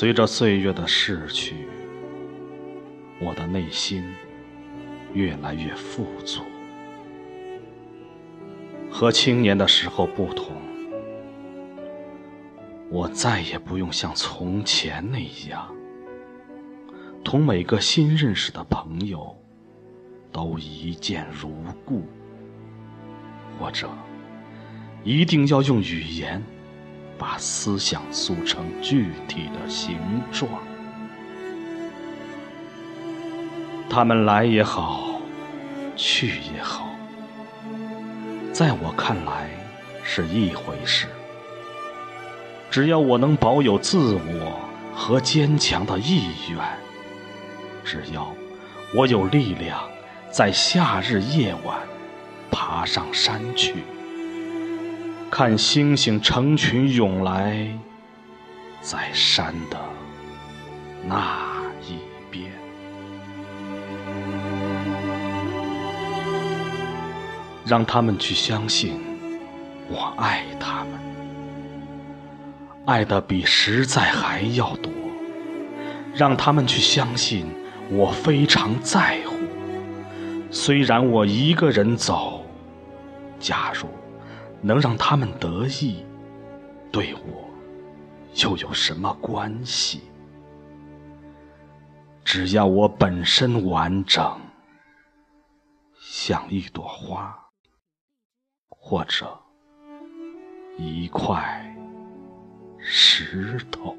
随着岁月的逝去，我的内心越来越富足。和青年的时候不同，我再也不用像从前那样，同每个新认识的朋友都一见如故，或者一定要用语言。把思想塑成具体的形状，他们来也好，去也好，在我看来是一回事。只要我能保有自我和坚强的意愿，只要我有力量在夏日夜晚爬上山去。看星星成群涌来，在山的那一边。让他们去相信，我爱他们，爱的比实在还要多。让他们去相信，我非常在乎。虽然我一个人走，假如。能让他们得意，对我又有什么关系？只要我本身完整，像一朵花，或者一块石头。